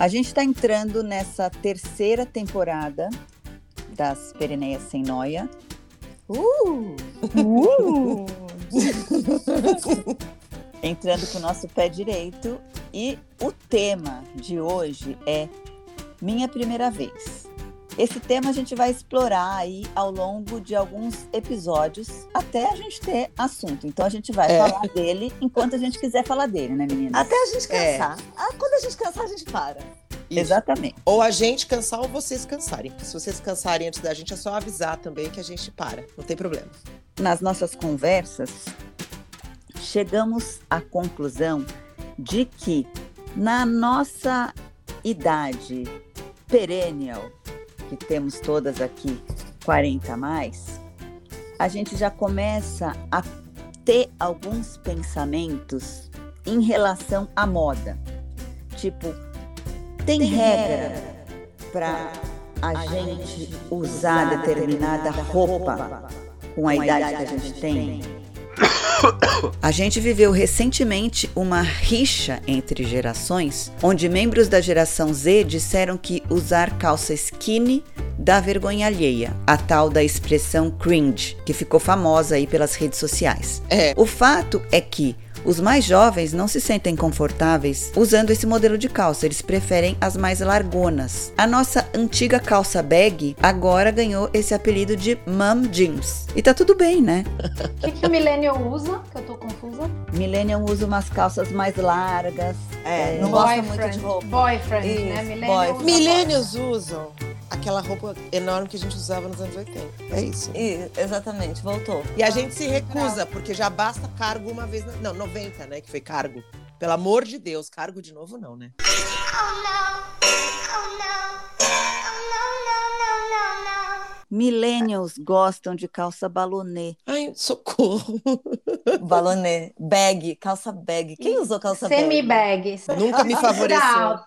A gente está entrando nessa terceira temporada das Pereneias Sem Noia. Uh! Uh! entrando com o nosso pé direito. E o tema de hoje é Minha Primeira Vez. Esse tema a gente vai explorar aí ao longo de alguns episódios até a gente ter assunto. Então a gente vai é. falar dele enquanto a gente quiser falar dele, né, meninas? Até a gente cansar. É. Ah, quando a gente cansar, a gente para. Isso. Exatamente. Ou a gente cansar ou vocês cansarem. Se vocês cansarem antes da gente, é só avisar também que a gente para. Não tem problema. Nas nossas conversas, chegamos à conclusão de que na nossa idade perennial, que temos todas aqui 40 a mais, a gente já começa a ter alguns pensamentos em relação à moda. Tipo, tem, tem regra para a gente usar determinada roupa com a idade que a gente tem? A gente viveu recentemente uma rixa entre gerações, onde membros da geração Z disseram que usar calça skinny dá vergonha alheia, a tal da expressão cringe, que ficou famosa aí pelas redes sociais. É. O fato é que os mais jovens não se sentem confortáveis usando esse modelo de calça, eles preferem as mais largonas. A nossa antiga calça bag agora ganhou esse apelido de mom jeans. E tá tudo bem, né? O que, que o millennial usa? Que eu tô confusa. Millennial usa umas calças mais largas. É, não gosta muito de roupa. Boyfriend, né? Isso, né? Millennials, Millennials usam aquela roupa enorme que a gente usava nos anos 80. É isso. E, exatamente, voltou. E a gente se recusa, porque já basta cargo uma vez. Não, 90, né? Que foi cargo. Pelo amor de Deus, cargo de novo não, né? Millennials gostam de calça balonê. Ai, socorro. balonê, bag, calça bag. Quem usou calça Semi bag? Semi bag. Nunca me favoreceu.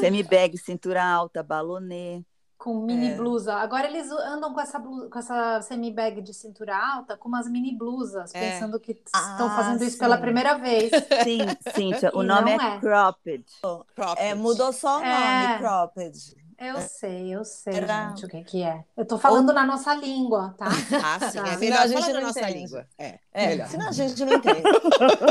Semi bag, cintura alta, balonê com mini é. blusa. Agora eles andam com essa blusa, com essa semi bag de cintura alta, com umas mini blusas, é. pensando que estão ah, fazendo isso pela primeira vez. Sim, Cíntia, o nome é, é, cropped. cropped. É, mudou só o nome, é. cropped. Eu sei, eu sei, Era... gente, o que, que é. Eu tô falando Ou... na nossa língua, tá? Ah, sim, tá. é melhor a gente na nossa entende. língua. É, é melhor. senão a gente não entende.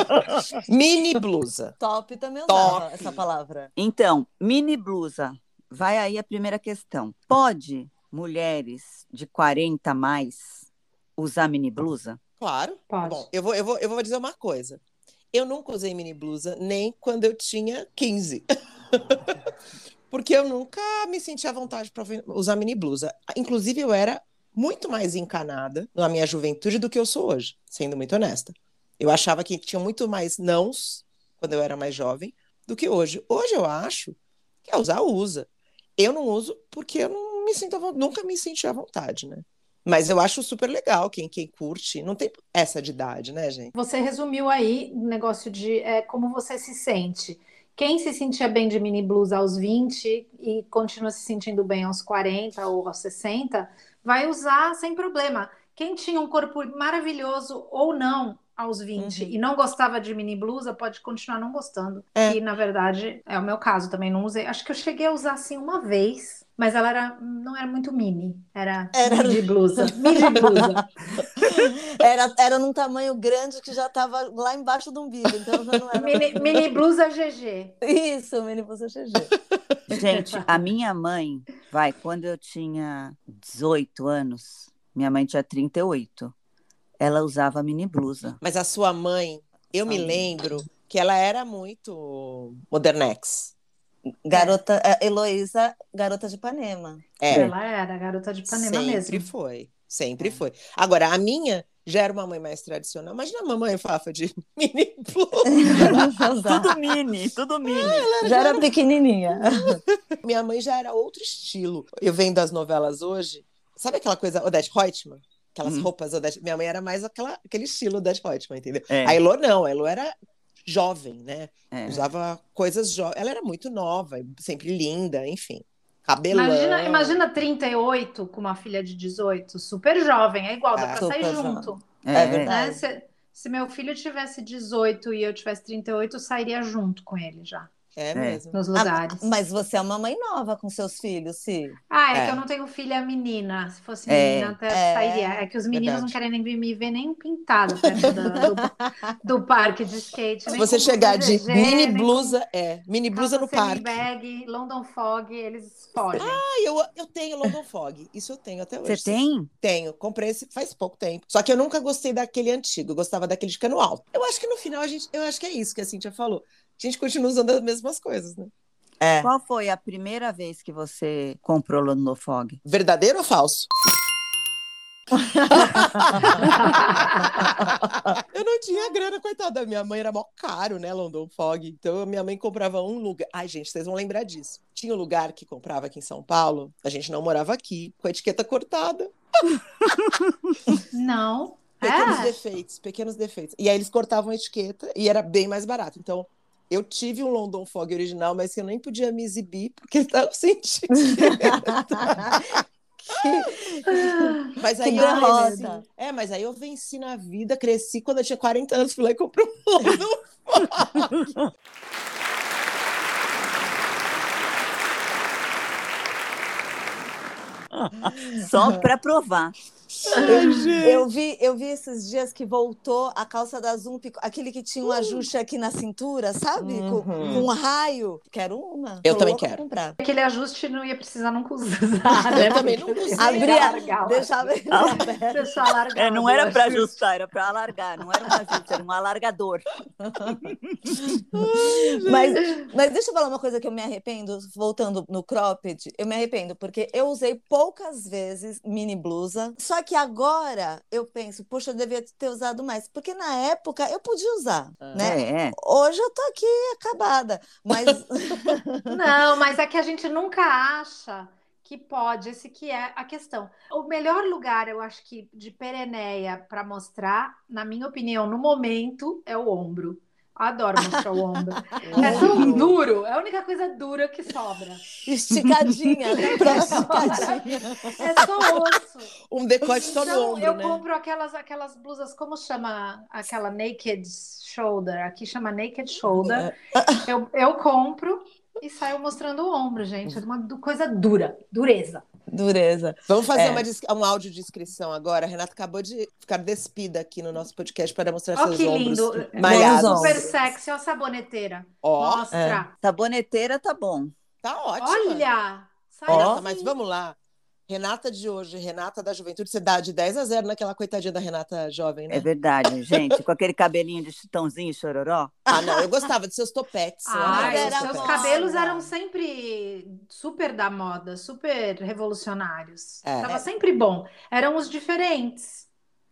mini blusa. Top também usava Top. essa palavra. Então, mini blusa vai aí a primeira questão. Pode mulheres de 40 a mais usar mini blusa? Claro. Pode. Bom, eu vou, eu, vou, eu vou dizer uma coisa. Eu nunca usei mini blusa nem quando eu tinha 15. Porque eu nunca me senti à vontade para usar mini blusa. Inclusive, eu era muito mais encanada na minha juventude do que eu sou hoje, sendo muito honesta. Eu achava que tinha muito mais nãos quando eu era mais jovem do que hoje. Hoje eu acho que é usar, usa. Eu não uso porque eu não me sinto nunca me senti à vontade, né? Mas eu acho super legal quem, quem curte. Não tem essa de idade, né, gente? Você resumiu aí o negócio de é, como você se sente. Quem se sentia bem de mini blues aos 20 e continua se sentindo bem aos 40 ou aos 60, vai usar sem problema. Quem tinha um corpo maravilhoso ou não, aos 20 uhum. e não gostava de mini blusa, pode continuar não gostando. É. E na verdade, é o meu caso, também não usei. Acho que eu cheguei a usar assim uma vez, mas ela era não era muito mini, era, era... mini blusa, mini blusa. era era num tamanho grande que já estava lá embaixo do umbigo, então já não era mini, mini blusa GG. Isso, mini blusa GG. Gente, a minha mãe, vai, quando eu tinha 18 anos, minha mãe tinha 38 ela usava mini blusa. Mas a sua mãe, eu me lembro que ela era muito modernex. Garota, é. Heloísa, garota de Ipanema. É. Ela era garota de Ipanema sempre mesmo. Sempre foi, sempre é. foi. Agora, a minha já era uma mãe mais tradicional. Imagina a mamãe Fafa de mini blusa. tudo mini, tudo mini. Ah, já, já era pequenininha. Minha mãe já era outro estilo. Eu vendo as novelas hoje, sabe aquela coisa, Odete Reutemann? Aquelas uhum. roupas, minha mãe era mais aquela, aquele estilo da Reutemann, entendeu? É. A Elo não, a Elo era jovem, né? É. Usava coisas jovens. Ela era muito nova, sempre linda, enfim. Cabelão. Imagina, imagina 38 com uma filha de 18, super jovem, é igual, dá é, pra sair junto. É, é verdade. Né? Se, se, meu filho tivesse 18 e eu tivesse 38, eu sairia junto com ele já. É mesmo. nos Ah, lugares. mas você é uma mãe nova com seus filhos, sim. Ah, é, É. que eu não tenho filha menina. Se fosse É, menina, até é, sairia. É que os meninos não verdade. querem nem me ver nem pintada perto da- do, do parque de skate. Se você chegar de VGG, mini blusa, é, mini blusa no parque. semi-bag, London Fog, eles fogem. Ah, eu, eu tenho London Fog. Isso eu tenho até hoje. Você tem? Tenho. Comprei esse faz pouco tempo. Só que eu nunca gostei daquele antigo. Eu gostava daquele de cano alto. Eu acho que no final a gente. Eu acho que é isso que a Cintia falou. A gente continua usando as mesmas coisas, né? É. Qual foi a primeira vez que você comprou London Fog? Verdadeiro ou falso? eu não tinha grana, coitada. Minha mãe era mó caro, né, London Fog. Então, minha mãe comprava um lugar. Ai, gente, vocês vão lembrar disso. Tinha um lugar que comprava aqui em São Paulo. A gente não morava aqui, com a etiqueta cortada. Não. Pequenos É. defeitos, pequenos defeitos. E aí eles cortavam a etiqueta e era bem mais barato. Então, eu tive um London Fog original, mas que eu nem podia me exibir, porque ele tava sentindo. Mas aí Que eu derrota. venci. É, mas aí eu venci na vida, cresci. Quando eu tinha 40 anos, fui lá e comprei um London Só para provar. Eu vi, eu vi esses dias que voltou a calça da Zump, aquele que tinha um ajuste aqui na cintura, sabe? Com, Uhum. com um raio. Quero uma. Eu Tô também quero. comprar. Aquele ajuste não ia precisar nunca usar, né? Eu também não usei. Abria, deixava ele aberto. Deixar. É, não era para ajustar, era para alargar. Não era um ajuste, era um alargador. Mas, mas deixa eu falar uma coisa que eu me arrependo, voltando no cropped, eu me arrependo, porque eu usei poucas vezes mini blusa, só que agora eu penso, poxa, eu devia ter usado mais, porque na época eu podia usar, Ah. né? É, é. Hoje eu tô aqui acabada, mas Não, mas é que a gente nunca acha que pode, esse que é a questão. O melhor lugar, eu acho que de pereneia para mostrar, na minha opinião, no momento, é o ombro. Adoro mostrar o ombro. É tão duro, é a única coisa dura que sobra. esticadinha, né? Pra esticadinha. É só osso. Um decote só no Então, ombro, eu né? compro aquelas, aquelas blusas, como chama aquela naked shoulder? Aqui chama naked shoulder. Eu, eu compro e saio mostrando o ombro, gente. É uma coisa dura, dureza. Dureza. Vamos fazer É. uma um áudio de inscrição agora. A Renata acabou de ficar despida aqui no nosso podcast para mostrar Ó seus que ombros lindo. malhados. Super sexy, ó a saboneteira. Ó, Mostra. Saboneteira tá bom. tá ótimo. Olha! Sai Renata, mas vamos lá. Renata de hoje, Renata da juventude, você dá de 10 a 0 naquela coitadinha da Renata jovem, né? É verdade, gente. Com aquele cabelinho de chitãozinho e chororó. Ah, não, eu gostava de seus topetes. Mas seus era os seus topetes. cabelos eram sempre super da moda, super revolucionários. É. Tava sempre bom. Eram os diferentes.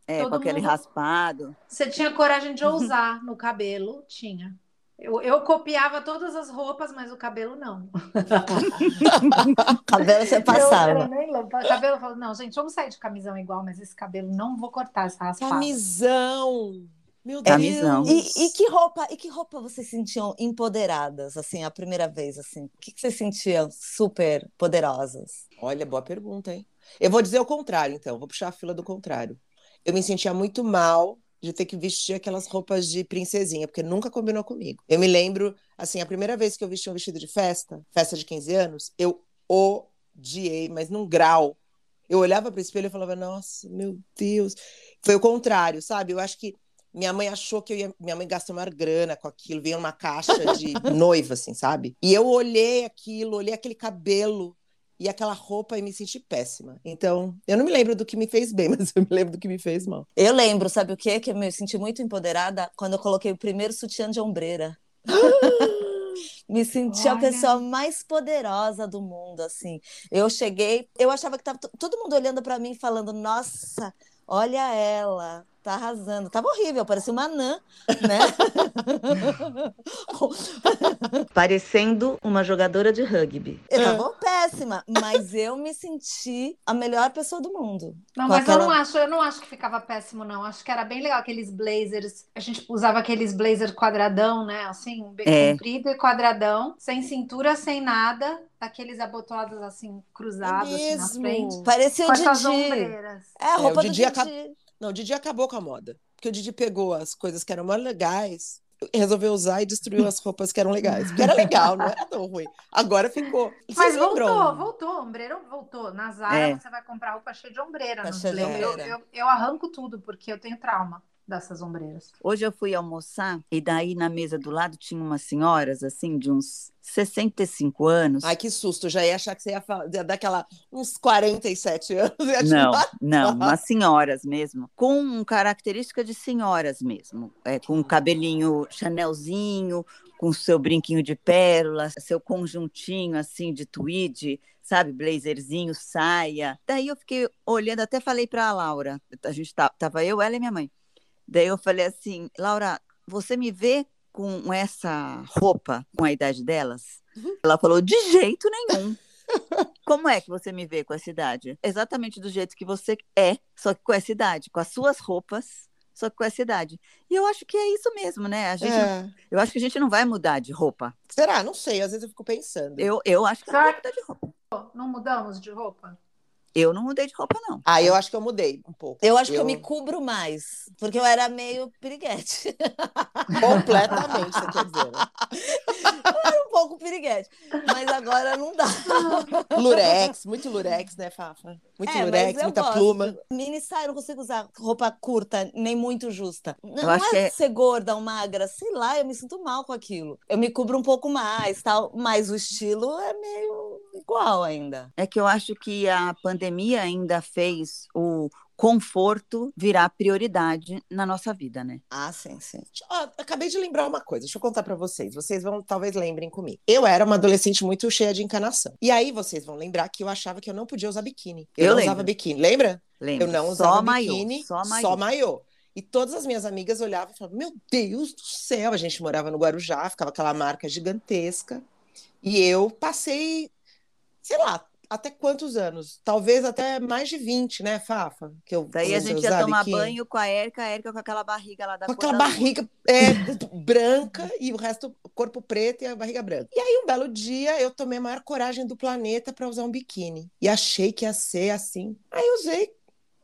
É, Todo com aquele mundo- raspado. Você tinha coragem de ousar no cabelo? Tinha. Eu, eu copiava todas as roupas, mas o cabelo não. Cabelo você Eu passava. nem louca. O cabelo falou: não, gente, vamos sair de camisão igual, mas esse cabelo não vou cortar essa raspada. Camisão! Meu Deus! Camisão. E, e que roupa, e que roupa vocês sentiam empoderadas, assim, a primeira vez, assim? O que, que vocês sentiam super poderosas? Olha, boa pergunta, hein? Eu vou dizer o contrário, então. Vou puxar a fila do contrário. Eu me sentia muito mal de ter que vestir aquelas roupas de princesinha, porque nunca combinou comigo. Eu me lembro, assim, a primeira vez que eu vesti um vestido de festa, festa de 15 anos, eu odiei, mas num grau. Eu olhava para o espelho e falava, nossa, meu Deus. Foi o contrário, sabe? Eu acho que minha mãe achou que eu ia. Minha mãe gastou maior grana com aquilo, veio uma caixa de noiva, assim, sabe? E eu olhei aquilo, olhei aquele cabelo e aquela roupa e me senti péssima. Então, eu não me lembro do que me fez bem, mas eu me lembro do que me fez mal. Eu lembro, sabe o quê? Que eu me senti muito empoderada quando eu coloquei o primeiro sutiã de ombreira. Me senti a Olha. pessoa mais poderosa do mundo, assim. Eu cheguei, eu achava que tava to- todo mundo olhando para mim falando: "Nossa, olha ela, tá arrasando". Tava horrível, parecia uma anã, né? Parecendo uma jogadora de rugby. Eu tava péssima, mas eu me senti a melhor pessoa do mundo. Não, mas aquela- eu não acho, eu não acho que ficava péssimo, não. Acho que era bem legal aqueles blazers. A gente usava aqueles blazer quadradão, né? Assim, bem É. comprido e quadradão, sem cintura, sem nada, daqueles abotoados assim, cruzados assim, na frente. Parecia o Com essas Didi. ombreiras. É a roupa o do Didi Didi. acaba- Não, o Didi acabou com a moda. Porque o Didi pegou as coisas que eram mais legais resolveu usar e destruiu as roupas que eram legais. Porque era legal, não era tão ruim. Agora ficou. Mas Vocês voltou, lembram? voltou, ombreira voltou. Na Zara É. você vai comprar roupa cheia de ombreira. Tá não cheia de sei. eu, ombreira. eu, eu arranco tudo, porque eu tenho trauma dessas ombreiras. Hoje eu fui almoçar e daí na mesa do lado tinha umas senhoras, assim, de uns 65 anos. Ai, que susto. Já ia achar que você ia, falar, ia dar aquela, uns 47 anos. Ia te Não, não, umas senhoras mesmo, com característica de senhoras mesmo, é, com cabelinho chanelzinho, com seu brinquinho de pérolas, seu conjuntinho assim de tweed, sabe, blazerzinho, saia. Daí eu fiquei olhando, até falei para a Laura, a gente tá, tava eu, ela e minha mãe. Daí eu falei assim, Laura, você me vê com essa roupa com a idade delas? Ela falou, de jeito nenhum. Como é que você me vê com essa idade? Exatamente do jeito que você é, só que com essa idade, com as suas roupas, só que com essa idade. E eu acho que é isso mesmo, né? A gente, É. Eu acho que a gente não vai mudar de roupa. Será? Não sei. Às vezes eu fico pensando. Eu, eu acho que não vai mudar de roupa. Não mudamos de roupa? Eu não mudei de roupa, não. Ah, eu acho que eu mudei um pouco. Eu acho que eu me cubro mais, porque eu era meio piriguete. Completamente, você quer dizer, né? um pouco piriguete. Mas agora não dá. Lurex, muito lurex, né, Fafa? Muito É, lurex, eu muita gosto. pluma. Mini saia, eu não consigo usar roupa curta, nem muito justa. Não, Eu acho é que é- ser gorda ou magra, sei lá, eu me sinto mal com aquilo. Eu me cubro um pouco mais, tal, mas o estilo é meio igual ainda. É que eu acho que a pandemia ainda fez o conforto virar prioridade na nossa vida, né? Ah, sim, sim. Ó, acabei de lembrar uma coisa, deixa eu contar pra vocês. Vocês vão, talvez lembrem comigo. Eu era uma adolescente muito cheia de encanação. E aí vocês vão lembrar que eu achava que eu não podia usar biquíni. Eu, Eu não lembro. usava biquíni. Lembra? Lembra? Eu não usava só maiô, biquíni, só maiô. só maiô. E todas as minhas amigas olhavam e falavam: Meu Deus do céu, a gente morava no Guarujá, ficava aquela marca gigantesca. E eu passei, sei lá, até quantos anos? Talvez até mais de 20, né, Fafa? Que eu Daí a gente ia tomar banho com a Érica, a Érica com aquela barriga lá da Com aquela da barriga é, branca e o resto corpo preto e a barriga branca. E aí, um belo dia, eu tomei a maior coragem do planeta para usar um biquíni. E achei que ia ser assim. Aí usei.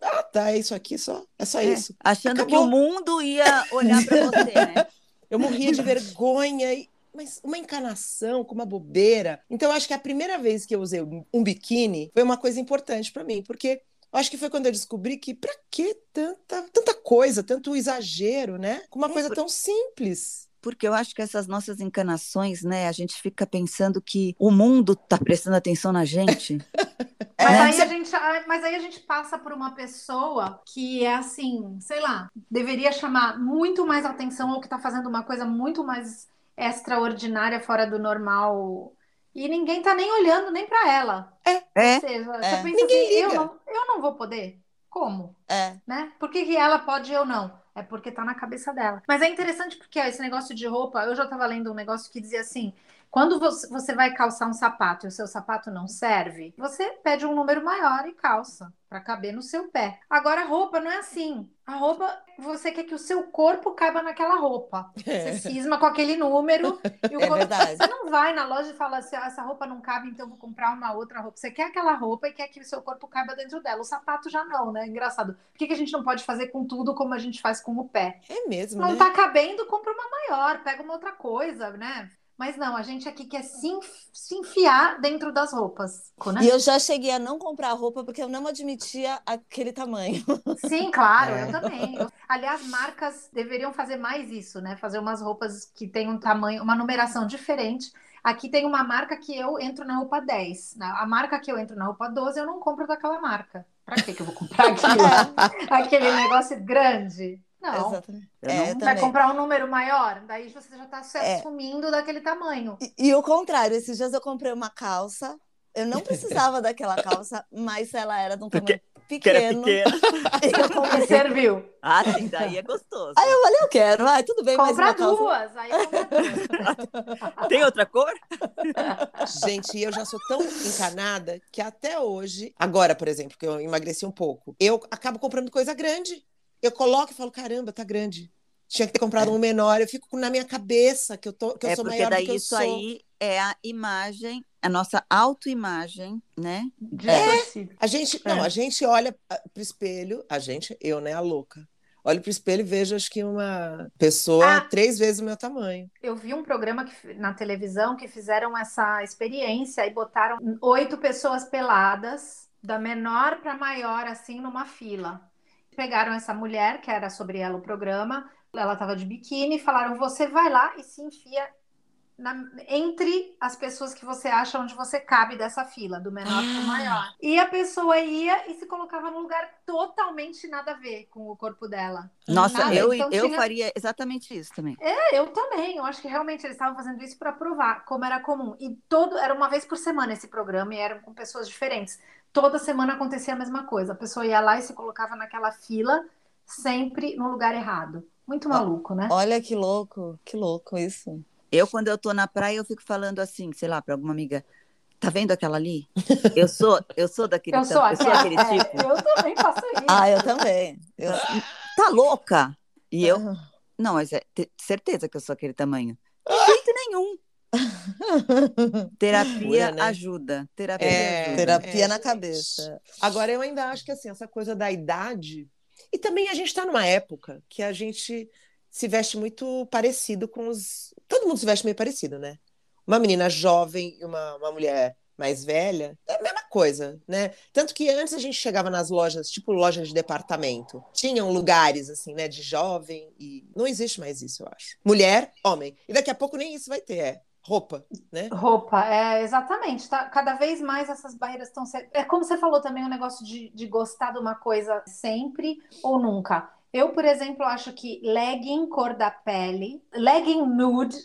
Ah, tá, é isso aqui só. É só É, isso. achando que Acabou. o mundo ia olhar para você, né? Eu morria de vergonha. E... Mas uma encanação com uma bobeira. Então, eu acho que a primeira vez que eu usei um biquíni foi uma coisa importante para mim, porque eu acho que foi quando eu descobri que pra que tanta, tanta coisa, tanto exagero, né? Com uma É, coisa por- tão simples. Porque eu acho que essas nossas encanações, né? A gente fica pensando que o mundo tá prestando atenção na gente. Mas, É. aí a gente, ah, mas aí a gente passa por uma pessoa que é assim, sei lá, deveria chamar muito mais atenção ou que está fazendo uma coisa muito mais extraordinária, fora do normal. E ninguém tá nem olhando nem para ela. É, Ou seja, É. você pensa Ninguém assim, eu liga. não, eu não vou poder. Como? É. né? Por que, que ela pode e eu não? É porque tá na cabeça dela. Mas é interessante porque ó, esse negócio de roupa, eu já tava lendo um negócio que dizia assim: quando você, vai calçar um sapato e o seu sapato não serve, você pede um número maior e calça para caber no seu pé. Agora a roupa não é assim. A roupa, você quer que o seu corpo caiba naquela roupa. Você cisma com aquele número e o É corpo. verdade. Você não vai na loja e fala assim: ah, essa roupa não cabe, então eu vou comprar uma outra roupa. Você quer aquela roupa e quer que o seu corpo caiba dentro dela. O sapato já não, né? Engraçado. Por que, que a gente não pode fazer com tudo como a gente faz com o pé? É mesmo, Não né? tá cabendo, compra uma maior, pega uma outra coisa, né? Mas não, a gente aqui quer se, enf- se enfiar dentro das roupas. Né? E eu já cheguei a não comprar roupa porque eu não admitia aquele tamanho. Sim, claro, É. eu também. Aliás, marcas deveriam fazer mais isso, né? Fazer umas roupas que tenham um tamanho, uma numeração diferente. Aqui tem uma marca que eu entro na roupa 10. né? A marca que eu entro na roupa 12, eu não compro daquela marca. Pra que que eu vou comprar aquilo? Aquele negócio grande? Não. Exatamente. Eu É, não- Vai também. comprar um número maior? Daí você já tá se É. assumindo daquele tamanho. E, e o contrário, esses dias eu comprei uma calça. Eu não precisava daquela calça, mas ela era de um tamanho que era pequeno. E serviu. Ah, sim, daí é gostoso. Aí eu falei, eu quero, vai, tudo bem, mas Compra duas. Aí compra. Tem outra cor? Gente, eu já sou tão encanada que até hoje, agora, por exemplo, que eu emagreci um pouco, eu acabo comprando coisa grande. Eu coloco e falo, caramba, tá grande. Tinha que ter comprado um menor. Eu fico na minha cabeça que eu, tô, que eu é sou porque maior do daí que eu isso sou. aí é a imagem, a nossa autoimagem, né? Distorcido. A gente, É. não, a gente olha ah, pro espelho, a gente, eu, né, a louca. olho pro espelho e vejo, acho que uma pessoa Ah. três vezes o meu tamanho. Eu vi um programa que, na televisão que fizeram essa experiência e botaram oito pessoas peladas, da menor para maior, assim, numa fila. Pegaram essa mulher, que era sobre ela o programa, ela estava de biquíni, falaram: você vai lá e se enfia na- entre as pessoas que você acha onde você cabe dessa fila, do menor para o maior. E a pessoa ia e se colocava num lugar totalmente nada a ver com o corpo dela. Nossa, Nada, eu, então eu tinha- faria exatamente isso também. É, eu também. Eu acho que realmente eles estavam fazendo isso para provar como era comum. E todo era uma vez por semana esse programa e eram com pessoas diferentes. Toda semana acontecia a mesma coisa. A pessoa ia lá e se colocava naquela fila, sempre no lugar errado. Muito maluco, né? Olha que louco, que louco isso. Eu, quando eu tô na praia, eu fico falando assim, sei lá, para alguma amiga, tá vendo aquela ali? Eu sou, eu sou daquele, Eu sou eu sou aquela. aquele É, tipo. eu também faço isso. Ah, eu também. Eu... Tá louca? E eu, não, mas é te- certeza que eu sou aquele tamanho. De jeito nenhum. Terapia né? ajuda. Terapia É, ajuda. Terapia É, na cabeça. Agora, eu ainda acho que assim, essa coisa da idade. E também a gente está numa época que a gente se veste muito parecido com os. Todo mundo se veste meio parecido, né? Uma menina jovem e uma, uma mulher mais velha, é a mesma coisa, né? Tanto que antes a gente chegava nas lojas, tipo lojas de departamento, tinham lugares assim, né, de jovem e não existe mais isso, eu acho. Mulher, homem. E daqui a pouco nem isso vai ter, é roupa, né? Roupa, é exatamente. Tá, cada vez mais essas barreiras estão sendo. É como você falou também, o negócio de, de gostar de uma coisa sempre ou nunca. Eu, por exemplo, acho que legging cor da pele, legging nude,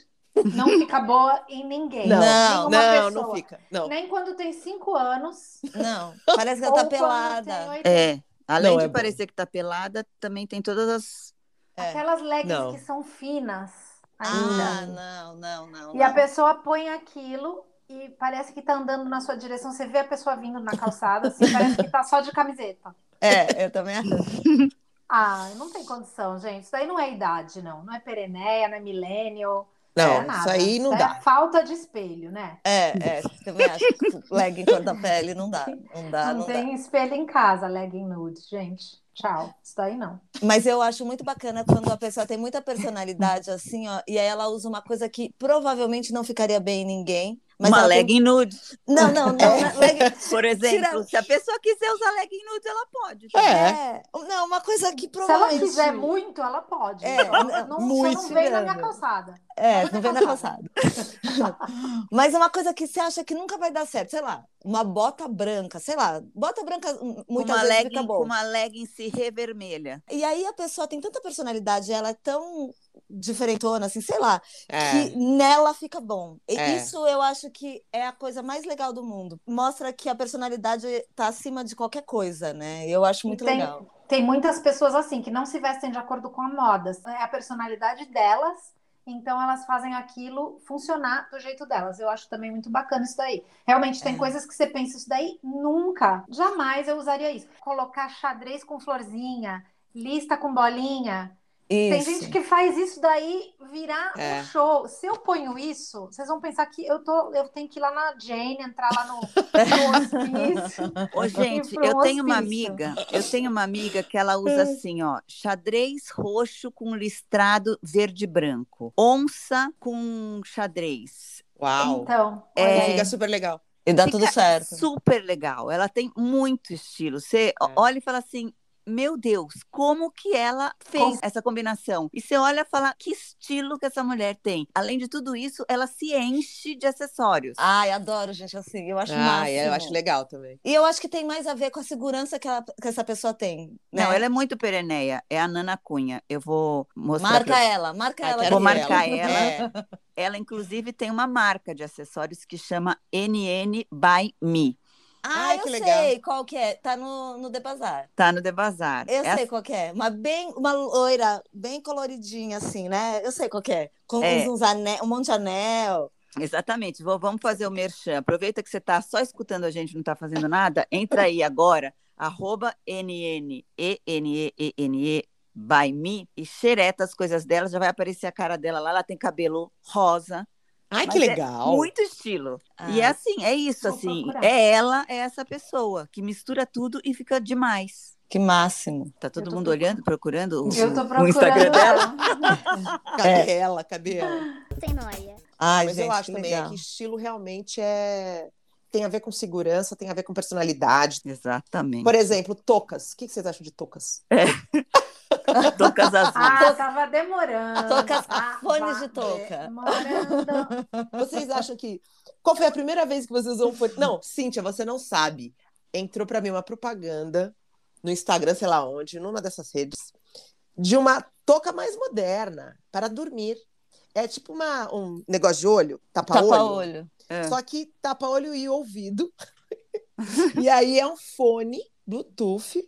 não fica boa em ninguém. Não, Não, pessoa. não fica. Não. Nem quando tem cinco anos. Não, parece que ela tá pelada. 80. É, além Não, de é bom. parecer que tá pelada, também tem todas as. É. Aquelas leggings Não. que são finas Ah, ainda. não, não, não. E a não. pessoa põe aquilo e parece que tá andando na sua direção. Você vê a pessoa vindo na calçada, assim, parece que tá só de camiseta. É, eu também acho. Ah, não tem condição, gente. Isso daí não é idade, não. Não é pereneia, não é millennial. Não, é nada. isso aí não Isso dá. É falta de espelho, né? É, é, também acho que legging cor da pele não dá. Não dá, não, não dá. tem espelho em casa, legging nude, gente. Tchau. Isso daí não. Mas eu acho muito bacana quando a pessoa tem muita personalidade, assim, ó, e aí ela usa uma coisa que provavelmente não ficaria bem em ninguém. Mas uma ela tem- legging nude. Não, não, não. né? Legging- Por exemplo, Tira- se a pessoa quiser usar legging nude, ela pode. tá? É. Não, uma coisa que Se ela provavelmente. quiser muito, ela pode. É, não, não, muito só não vem na minha grande. calçada. É, Não não vem na calçada. Mas uma coisa que você acha que nunca vai dar certo, sei lá, uma bota branca, sei lá, bota branca muitas uma vezes legging, fica bom. uma legging se revermelha. E aí a pessoa tem tanta personalidade, ela é tão diferentona, assim, sei lá, É. que nela fica bom. E É. isso eu acho que é a coisa mais legal do mundo. Mostra que a personalidade tá acima de qualquer coisa, né? Eu acho muito tem, legal. Tem muitas pessoas assim que não se vestem de acordo com a moda. É a personalidade delas, então elas fazem aquilo funcionar do jeito delas. Eu acho também muito bacana isso daí. Realmente tem É. coisas que você pensa, isso daí nunca, jamais eu usaria isso. Colocar xadrez com florzinha, lista com bolinha. Tem Isso. gente que faz isso daí virar É. um show. Se eu ponho isso, vocês vão pensar que eu tô, eu tenho que ir lá na Jane, entrar lá no, no hospício. Ô, gente, eu tenho uma hospício. amiga, eu tenho uma amiga que ela usa assim, ó, xadrez roxo com listrado verde e branco, onça com xadrez. Uau. Então, É. fica super legal. E dá Fica tudo certo. Super legal. Ela tem muito estilo. Você É. olha e fala assim. Meu Deus, como que ela fez Com- essa combinação? E você olha e fala, que estilo que essa mulher tem. Além de tudo isso, ela se enche de acessórios. Ai, adoro gente assim. Eu acho Ah, é, eu acho legal também. E eu acho que tem mais a ver com a segurança que, ela- que essa pessoa tem. Né? Não, ela é muito pereneia. É a Nana Cunha. Eu vou mostrar. Marca pra- ela, marca Ah, ela. Vou marcar ela. ela. Ela, inclusive, tem uma marca de acessórios que chama NN by Me. Ah, Ai, eu sei legal. qual que é. Tá no, no The Bazar. Tá no The Bazar. Eu É sei qual que é. Uma, bem, uma loira bem coloridinha, assim, né? Eu sei qual que é. Com É. uns, uns anel, um monte de anel. Exatamente. Vou- vamos fazer o merchan. Aproveita que você está só escutando a gente, não está fazendo nada. Entra aí agora, arroba NNENEENE by me e xereta as coisas dela. Já vai aparecer a cara dela lá. Ela tem cabelo rosa, Ai, Mas que é legal. muito estilo. E é Ah. assim, é isso, Vou assim. procurar. É ela, é essa pessoa que mistura tudo e fica demais. Que máximo. Tá todo mundo procurando. olhando, procurando o, Eu tô o procurando Instagram dela? ela. Cadê ela? Cadê ela? Sem noia. Ai, Mas gente, eu acho que também é legal. que estilo realmente é tem a ver com segurança, tem a ver com personalidade. Exatamente. Por exemplo, toucas. O que vocês acham de toucas? Toucas azuis. Ah, tava demorando. Toucas- Tava fones de touca. Demorando. Vocês acham que. Qual foi a primeira vez que você usou um fone? Não, Cíntia, você não sabe. Entrou pra mim uma propaganda no Instagram, sei lá onde, numa dessas redes, de uma touca mais moderna para dormir. É tipo uma, um negócio de olho, tapa-olho. Tapa-olho. É. Só que tapa-olho e ouvido. e aí é um fone Bluetooth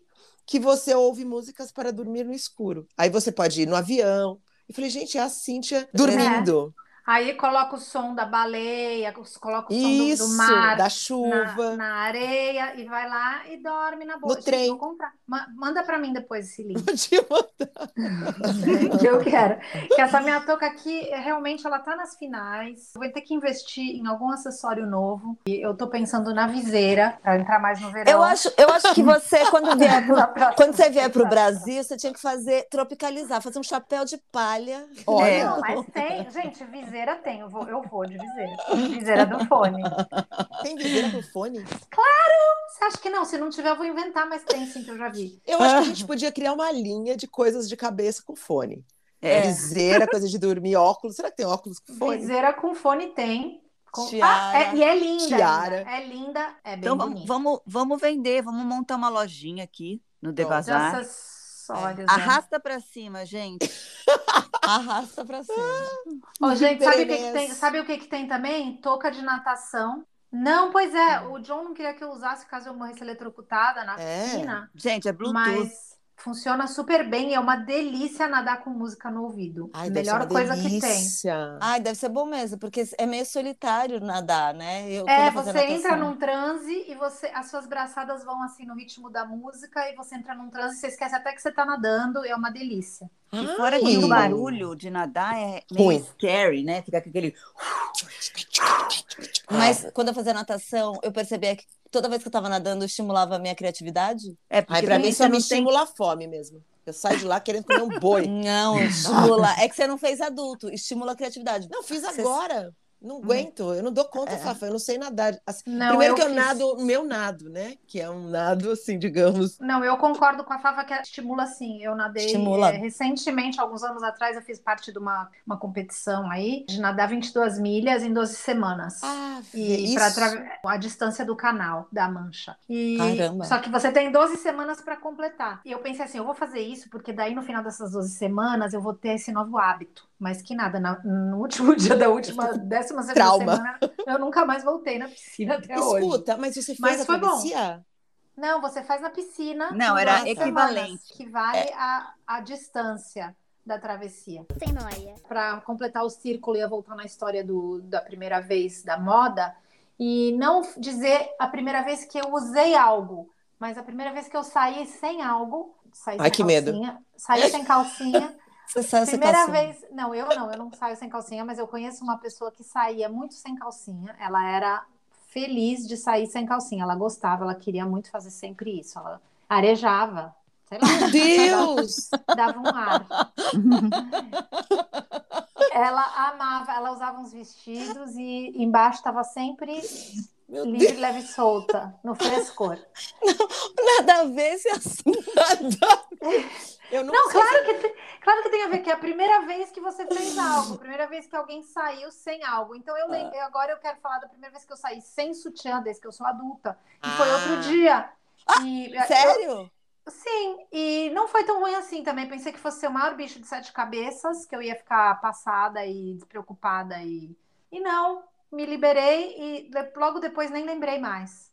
que você ouve músicas para dormir no escuro. Aí você pode ir no avião. Eu falei, gente, é a Cíntia dormindo. Aí coloca o som da baleia, coloca o som do, Isso, do mar da na, chuva. na areia e vai lá e dorme na boa. No trem. vou comprar. Ma- manda pra mim depois esse link Vou te mandar. que eu quero. Que essa minha touca aqui, é, realmente, ela tá nas finais. Eu vou ter que investir em algum acessório novo. E eu tô pensando na viseira, pra entrar mais no verão. Eu acho, eu acho que você, quando vier pro, Na quando você vier pro. Brasil, você tinha que fazer, tropicalizar, fazer um chapéu de palha. Olha, É. Mas tem. Gente, viseira tem. Eu vou, eu vou de viseira. Viseira do fone. tem viseira pro fone? Você acha que não? Se não tiver, eu vou inventar, mas tem sim que eu já vi. Eu acho que a gente podia criar uma linha de coisas de cabeça com fone. É. Viseira, coisa de dormir, óculos. Será que tem óculos com fone? Viseira com fone tem. Com... Tiara. Ah, é- e é linda. Tiara. ainda. É linda, é bem Então vamos, bonita. vamos, vamos vender, vamos montar uma lojinha aqui no The Bazar. Acessórios. né? Arrasta pra cima, gente. Arrasta pra cima. Ô, gente, sabe o que, que tem? Sabe o que, que tem também? Touca de natação. Não, pois é, o John não queria que eu usasse caso eu morresse eletrocutada na É. piscina, Gente, é Bluetooth. mas funciona super bem e é uma delícia nadar com música no ouvido. Ai, Melhor coisa que tem. Ai, deve ser bom mesmo, porque é meio solitário nadar, né? Eu, É, você entra num transe e você, as suas braçadas vão assim no ritmo da música e você entra num transe, você esquece até que você tá nadando, é uma delícia. E fora que o barulho de nadar é meio Ruim. scary, né? Fica com aquele. Mas quando eu fazia natação, eu percebia que toda vez que eu tava nadando, eu estimulava a minha criatividade. É, porque Ai, pra mim só me você estimula a fome mesmo. Eu saio de lá querendo comer um boi. Não, estimula. É que você não fez adulto, estimula a criatividade. Não, fiz Você- agora. Não aguento, eu não dou conta, Fafa, eu não sei nadar. Assim, Não, primeiro eu que eu fiz. nado o meu nado, né? Que é um nado, assim, digamos. Não, eu concordo com a Fava que estimula sim. Eu nadei Estimula. é, recentemente, alguns anos atrás, eu fiz parte de uma, uma competição aí de nadar 22 milhas em 12 semanas. Ah, E para a distância do canal da Mancha. E, Caramba. Só que você tem 12 semanas para completar. E eu pensei assim, eu vou fazer isso porque daí no final dessas 12 semanas eu vou ter esse novo hábito. Mas que nada, na- no último dia da última, décima segunda Trauma. semana, eu nunca mais voltei na piscina até hoje. Escuta, mas você fez Mas a foi bom. travessia? Não, você faz na piscina. Não, era 12 equivalente. semanas, que vale a, a distância da travessia. Sem noia. Para completar o círculo, ia voltar na história do, da primeira vez da moda e não dizer a primeira vez que eu usei algo, mas a primeira vez que eu saí sem algo, saí Ai, sem que medo. calcinha, saí sem calcinha. Você primeira vez, não, eu não, eu não saio sem calcinha, mas eu conheço uma pessoa que saía muito sem calcinha. Ela era feliz de sair sem calcinha, ela gostava, ela queria muito fazer sempre isso. Ela arejava, sei lá. Meu Deus! dava um ar. ela amava, ela usava uns vestidos e embaixo estava sempre Meu Deus! livre, leve e solta, no frescor. Nada a ver esse assunto. Eu não, Não, claro que, tem, claro que tem a ver, que é a primeira vez que você fez algo, a primeira vez que alguém saiu sem algo. Então eu lembro, agora eu quero falar da primeira vez que eu saí sem sutiã, desde que eu sou adulta. E foi Ah. outro dia. E, eu- Sério? Sim, e não foi tão ruim assim também. Pensei que fosse ser o maior bicho de sete cabeças, que eu ia ficar passada e despreocupada e. E não, me liberei e logo depois nem lembrei mais.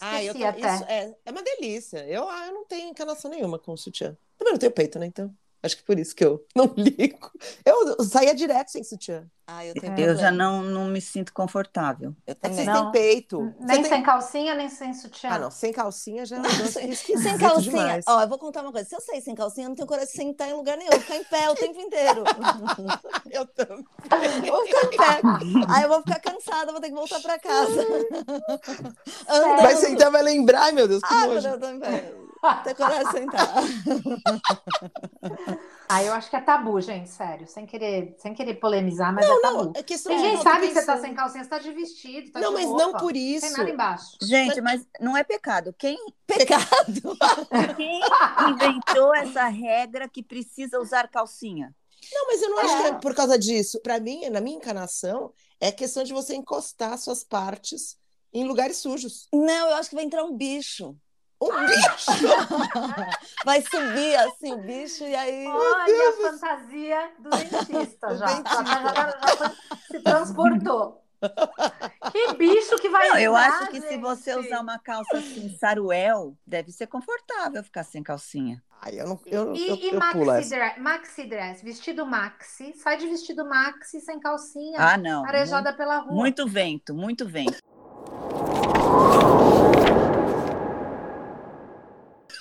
Ah, eu tô- até. isso é, é uma delícia. Eu, ah, eu não tenho encanação nenhuma com o sutiã. Também não tenho peito, né? Então. Acho que por isso que eu não ligo. Eu saía direto sem sutiã. Ah, eu tenho Eu já não, não me sinto confortável. Eu É também. vocês Não. têm peito. Nem Você tem- sem calcinha, nem sem sutiã. Ah, não, sem calcinha já é Não, sem, calcinha. demais. Ó, eu vou contar uma coisa. Se eu sair sem calcinha, eu não tenho coragem de sentar em lugar nenhum. Eu vou ficar em pé o tempo inteiro. Eu também. Eu vou ficar em pé. Aí eu vou ficar cansada, vou ter que voltar pra casa. Vai sentar, vai lembrar, meu Deus, que Ah, nojo. quando eu tô Não tenho coragem de sentar. Ah, eu acho que é tabu, gente, sério. Sem querer, sem querer polemizar, mas é tabu. É questão Ninguém de- sabe que você tá pensando. sem calcinha, você tá de vestido, tá Não, de mas roupa, não por isso. nada embaixo. Gente, mas não é pecado. Quem, Pecado. quem inventou essa regra que precisa usar calcinha? Não, mas eu não acho É. que é por causa disso. Para mim, na minha encarnação, é questão de você encostar suas partes em lugares sujos. Não, eu acho que vai entrar um bicho. Um bicho! Vai subir assim o bicho e aí. Olha a fantasia do dentista já. dentista. Já, já- já foi- se transportou. Que bicho que vai Não, eu acho que se gente? você usar uma calça assim, saruel, deve ser confortável ficar sem calcinha. Ai, eu não, eu, E, eu, e eu maxi, dress, maxi dress, vestido maxi, sai de vestido maxi sem calcinha, Ah, não. arejada pela rua. Muito, muito vento, muito vento.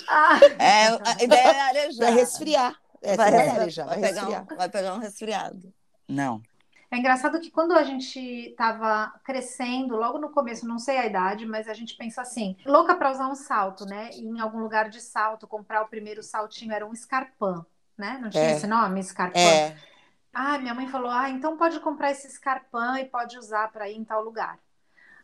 Ah, É, a ideia é arejar. Vai resfriar. É, Vai, vai arejar, vai vai pegar resfriar. um, vai pegar um resfriado. Não. É engraçado que quando a gente estava crescendo, logo no começo, não sei a idade, mas a gente pensa assim, louca para usar um salto, né? Ir em algum lugar de salto, comprar o primeiro saltinho era um escarpão, né? Não tinha É. esse nome, escarpão? É, Ah, minha mãe falou: ah, então pode comprar esse escarpão e pode usar para ir em tal lugar.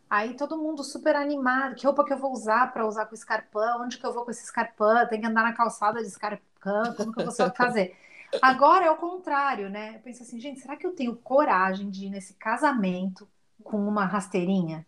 Aí todo mundo super animado: que roupa que eu vou usar para usar com escarpão? Onde que eu vou com esse escarpão? Tem que andar na calçada de escarpão? Como que eu vou fazer? Agora é o contrário, né? Eu penso assim: gente, será que eu tenho coragem de ir nesse casamento com uma rasteirinha?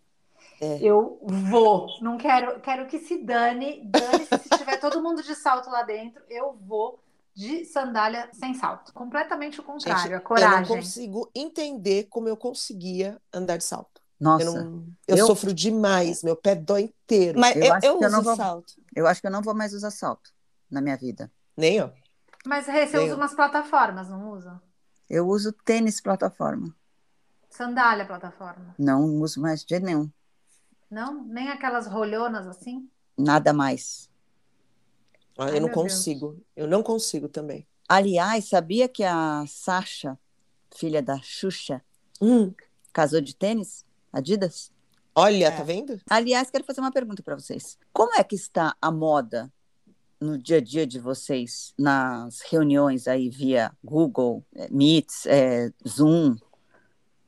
É. Eu vou, não quero, quero que se dane, dane-se se tiver todo mundo de salto lá dentro, eu vou de sandália sem salto. Completamente o contrário, gente, a eu não coragem. consigo entender como eu conseguia andar de salto. Nossa, Eu, eu, não, eu, Eu- sofro demais, meu pé dói inteiro. Mas Eu eu, acho eu que eu uso não vou- salto. acho que eu não vou mais usar salto na minha vida. Nem eu. Mas Rê, você Nem usa eu. umas plataformas, não usa? Eu uso tênis plataforma. Sandália plataforma. Não uso mais de jeito nenhum. Não? Nem aquelas rolhonas assim? Nada mais. Ah, Ai, eu não meu Deus. consigo. Eu não consigo também. Aliás, sabia que a Sasha, filha da Xuxa, Hum, casou de tênis? Adidas? olha, É. tá vendo? Aliás, quero fazer uma pergunta para vocês. Como é que está a moda no dia a dia de vocês, nas reuniões aí via Google, eh, Meets, eh, Zoom?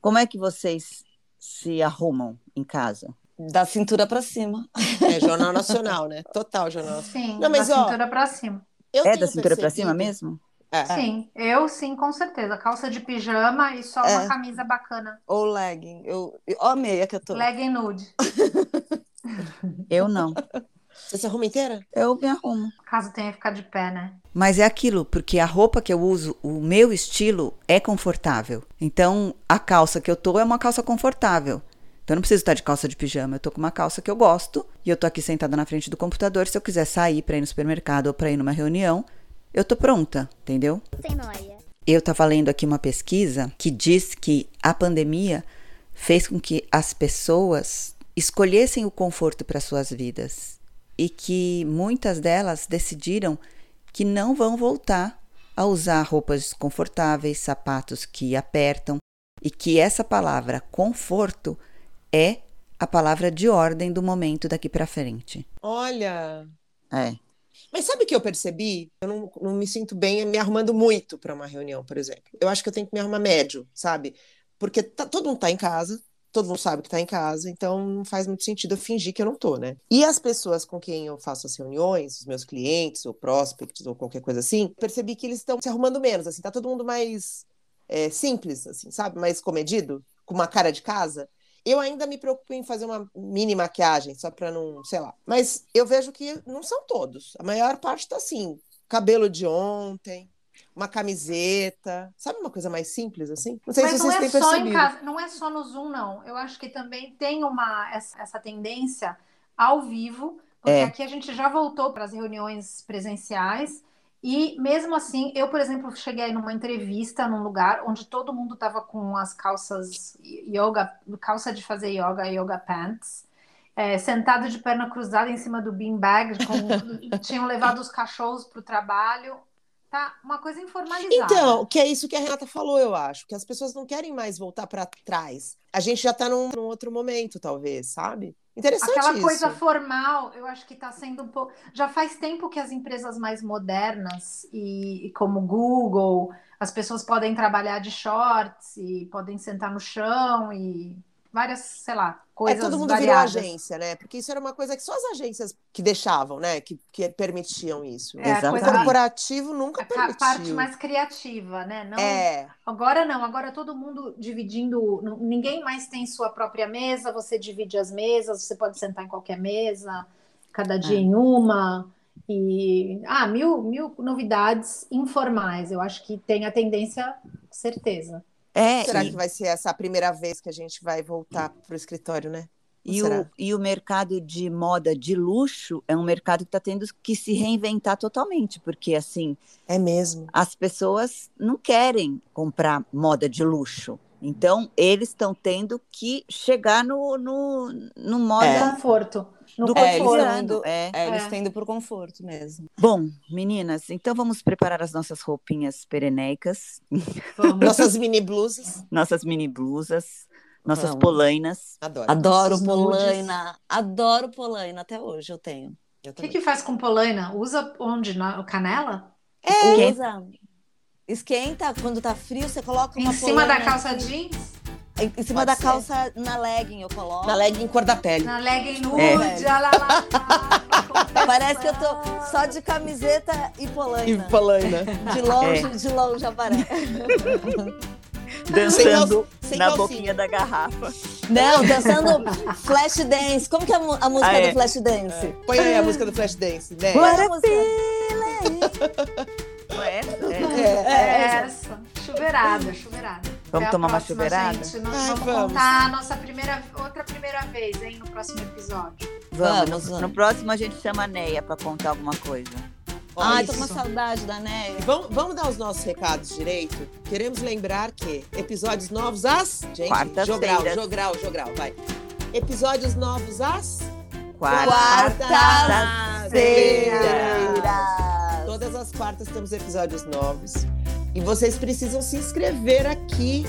Como é que vocês se arrumam em casa? Da cintura pra cima. É Jornal Nacional, né? Total Jornal Nacional. Sim, Não, mas, da ó, cintura pra cima. Eu é da cintura para cima mesmo? É. Sim, eu sim, com certeza. Calça de pijama e só uma É. camisa bacana. Ou legging. Eu, eu- ó a meia que eu tô. Legging nude. Eu não. Você se arruma inteira? Eu me arrumo. Caso tenha que ficar de pé, né? Mas é aquilo, porque a roupa que eu uso, o meu estilo é confortável. Então, a calça que eu tô é uma calça confortável. Então, eu não preciso estar de calça de pijama. Eu tô com uma calça que eu gosto e eu tô aqui sentada na frente do computador. Se eu quiser sair para ir no supermercado ou para ir numa reunião, eu tô pronta, entendeu? Sem noia. Eu estava lendo aqui uma pesquisa que diz que a pandemia fez com que as pessoas escolhessem o conforto para suas vidas e que muitas delas decidiram que não vão voltar a usar roupas desconfortáveis, sapatos que apertam e que essa palavra conforto é a palavra de ordem do momento daqui para frente. Olha. É. Mas sabe o que eu percebi? Eu não, não me sinto bem me arrumando muito para uma reunião, por exemplo. Eu acho que eu tenho que me arrumar médio, sabe? Porque tá- todo mundo tá em casa, todo mundo sabe que tá em casa, então não faz muito sentido eu fingir que eu não tô, né? E as pessoas com quem eu faço as reuniões, os meus clientes, ou prospects, ou qualquer coisa assim, percebi que eles estão se arrumando menos, assim, tá todo mundo mais é, simples, assim, sabe? Mais comedido, com uma cara de casa. Eu ainda me preocupo em fazer uma mini maquiagem, só para não, sei lá. Mas eu vejo que não são todos. A maior parte tá assim, cabelo de ontem, uma camiseta, sabe uma coisa mais simples assim? Não sei Mas se não vocês é têm só em percebido. casa, não é só no Zoom, não. Eu acho que também tem uma essa, essa tendência ao vivo, porque É. aqui a gente já voltou para as reuniões presenciais E mesmo assim, eu, por exemplo, cheguei numa entrevista num lugar onde todo mundo tava com as calças yoga, calça de fazer yoga, yoga pants, é, sentado de perna cruzada em cima do beanbag, com, tinham levado os cachorros para o trabalho. Tá uma coisa informalizada. Então, que é isso que a Renata falou, eu acho, que as pessoas não querem mais voltar para trás. A gente já está num, num, outro momento, talvez, sabe? Interessante Aquela isso. coisa formal, eu acho que está sendo um pouco. Já faz tempo que as empresas mais modernas e, e como Google, as pessoas podem trabalhar de shorts e podem sentar no chão e várias, sei lá, coisas. É, todo mundo variadas. virou agência, né? Porque isso era uma coisa que só as agências que deixavam, né? Que, que permitiam isso. É, a o corporativo nunca A permitiu. parte mais criativa, né? Não, É, Agora não, agora todo mundo dividindo, ninguém mais tem sua própria mesa, você divide as mesas, você pode sentar em qualquer mesa, cada dia É. em uma. E ah, mil, mil novidades informais. Eu acho que tem a tendência, certeza. É, será e, que vai ser essa a primeira vez que a gente vai voltar para o escritório, né? e o, e o mercado de moda de luxo é um mercado que está tendo que se reinventar totalmente, porque assim, É mesmo. as pessoas não querem comprar moda de luxo. Então, eles estão tendo que chegar no, no, no moda É. Conforto. No do É, eles conforto. cotidiano. indo- É. É, eles estão indo por conforto mesmo. Bom, meninas, então vamos preparar as nossas roupinhas pereneicas. Nossas mini blusas. nossas mini blusas, nossas Vamos. polainas. Adoro. Adoro polaina. Adoro polaina. Até hoje eu tenho. O que, que faz com polaina? Usa onde? Na canela? É. Usa. Esquenta, quando tá frio, você coloca Em uma cima da polaina calça aqui. jeans? Em, em cima Pode da ser. calça na legging eu coloco. Na legging cor da pele. Na legging nude, É. olha lá, lá, lá, Parece que eu tô só de camiseta e polaina. polaina. De longe, É. de longe aparece. Dançando sem na calcinha. boquinha da garrafa. Não, dançando flash dance. Como que é a, a música Ah, é. do flash dance? Põe aí a música do Flashdance, né? Qual é a música? Não é? É. É. É essa. Chuveirada, chuveirada. Vamos Até a tomar uma próxima, chuveirada? Gente. Nós Ai, vamos, vamos. contar a nossa primeira, outra primeira vez, hein, no próximo episódio. Vamos. Vamos, no, no próximo a gente chama a Neia para contar alguma coisa. Ai, Isso. tô com uma saudade da Néia. E Vamos, vamos dar os nossos recados direito? Queremos lembrar que episódios novos às. Gente, Quartas-feiras. jogral, jogral, jogral, vai. Episódios novos às. Quarta-feira. Todas as quartas temos episódios novos. E vocês precisam se inscrever aqui.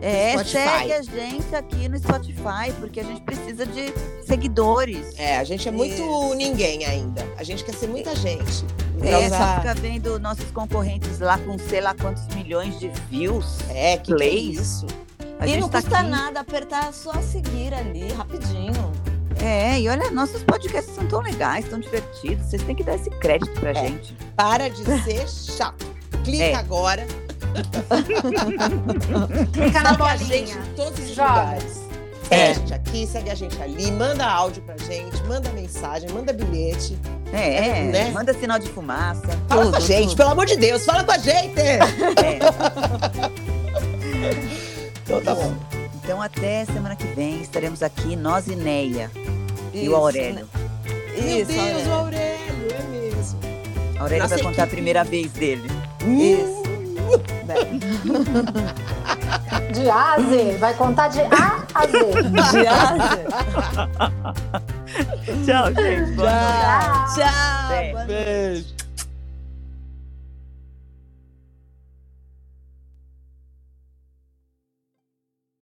É, Spotify. segue a gente aqui no Spotify, porque a gente precisa de seguidores. É, a gente é muito Isso. ninguém ainda. A gente quer ser muita gente. É, Então, só fica vendo nossos concorrentes lá com sei lá quantos milhões de views. É, que, que é Plays. isso? A E não tá custa aqui. nada apertar só seguir ali, rapidinho. É, e olha, nossos podcasts são tão legais, tão divertidos. Vocês têm que dar esse crédito pra É. gente. Para de ser chato. Clica É. agora. Clica na gente bolinha. em todos os Joga. lugares. Segue É. a gente aqui, segue a gente ali, manda áudio pra gente, manda mensagem, manda bilhete. É, É, né? manda sinal de fumaça. Fala Tudo, com a gente, tudo. pelo amor de Deus, fala com a gente! É. então tá bom. Então até semana que vem estaremos aqui, nós e Neia. E Isso, o Aurélio. Meu Isso, Deus, o Aurélio. Aurélio, é mesmo. A Aurélio Nossa vai contar a primeira vez dele. Isso. De A a Z. Vai contar de A a Z. Viagem. Tchau, gente. Boa. Tchau. Tchau. Noite. Beijo.